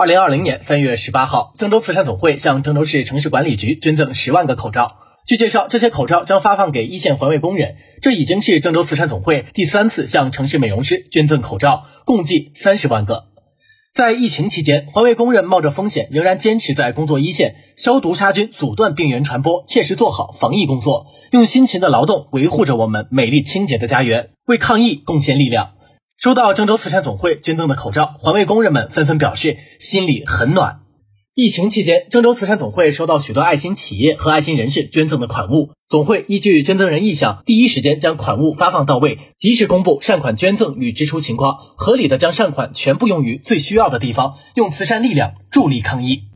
二零二零年三月十八号，郑州慈善总会向郑州市城市管理局捐赠十万个口罩。据介绍，这些口罩将发放给一线环卫工人。这已经是郑州慈善总会第三次向城市美容师捐赠口罩，共计三十万个。在疫情期间，环卫工人冒着风险，仍然坚持在工作一线消毒杀菌，阻断病源传播，切实做好防疫工作，用辛勤的劳动维护着我们美丽清洁的家园，为抗疫贡献力量。收到郑州慈善总会捐赠的口罩，环卫工人们纷纷表示心里很暖。疫情期间，郑州慈善总会收到许多爱心企业和爱心人士捐赠的款物，总会依据捐赠人意向，第一时间将款物发放到位，及时公布善款捐赠与支出情况，合理的将善款全部用于最需要的地方，用慈善力量助力抗疫。